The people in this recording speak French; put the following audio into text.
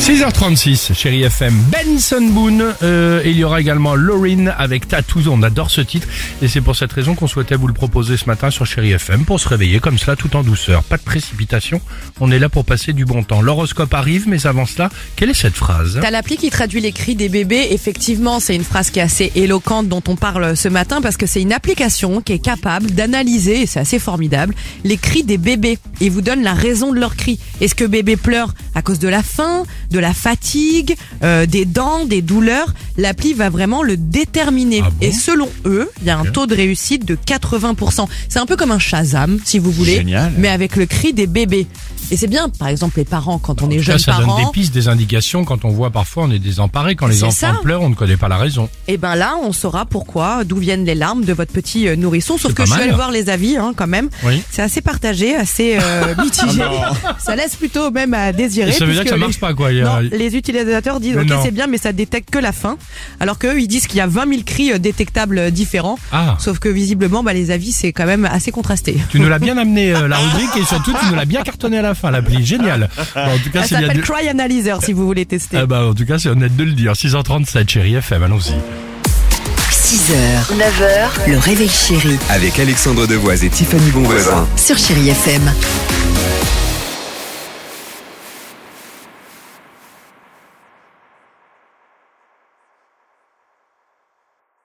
6h36, chérie FM, Benson Boone, euh, il y aura également Lauryn avec Tattoo, on adore ce titre, et c'est pour cette raison qu'on souhaitait vous le proposer ce matin sur chérie FM, pour se réveiller comme cela tout en douceur, pas de précipitation, on est là pour passer du bon temps. L'horoscope arrive, mais avant cela, quelle est cette phrase? T'as l'appli qui traduit les cris des bébés. Effectivement, c'est une phrase qui est assez éloquente dont on parle ce matin parce que c'est une application qui est capable d'analyser, et c'est assez formidable, les cris des bébés et vous donne la raison de leurs cris. Est-ce que bébé pleure? À cause de la faim, de la fatigue, euh, des dents, des douleurs L'appli va vraiment le déterminer. Ah bon et selon eux, il y a un taux de réussite de 80%. C'est un peu comme un Shazam, si vous voulez, Génial. mais avec le cri des bébés. Et c'est bien, par exemple, les parents, quand on est jeunes ça donne des pistes, des indications, quand on voit parfois on est désemparé, quand les enfants ça. pleurent, on ne connaît pas la raison. Et ben là, on saura pourquoi, d'où viennent les larmes de votre petit euh, nourrisson. Sauf que je suis allée voir les avis, hein, quand même. Oui. C'est assez partagé, assez euh, mitigé. ça laisse plutôt même à désirer. Ça veut dire que ça les- marche pas, quoi. Il y a- Non, les utilisateurs disent Mais ok c'est bien, mais ça détecte que la faim. Alors qu'eux, ils disent qu'il y a 20 000 cris euh, détectables euh, différents. Ah. Sauf que visiblement, bah, les avis, c'est quand même assez contrasté. Tu nous l'as bien amené euh, la rubrique et surtout tu nous l'as bien cartonné à la fin l'appli, génial. Bon, en tout cas, Ça s'appelle de- Cry Analyzer si vous voulez tester. Ah bah en tout cas c'est honnête de le dire. 6h37 chérie FM, allons-y. 6h, 9h, le réveil chéri Avec Alexandre Devoise et Tiffany Bonvoisin. sur Chérie FM.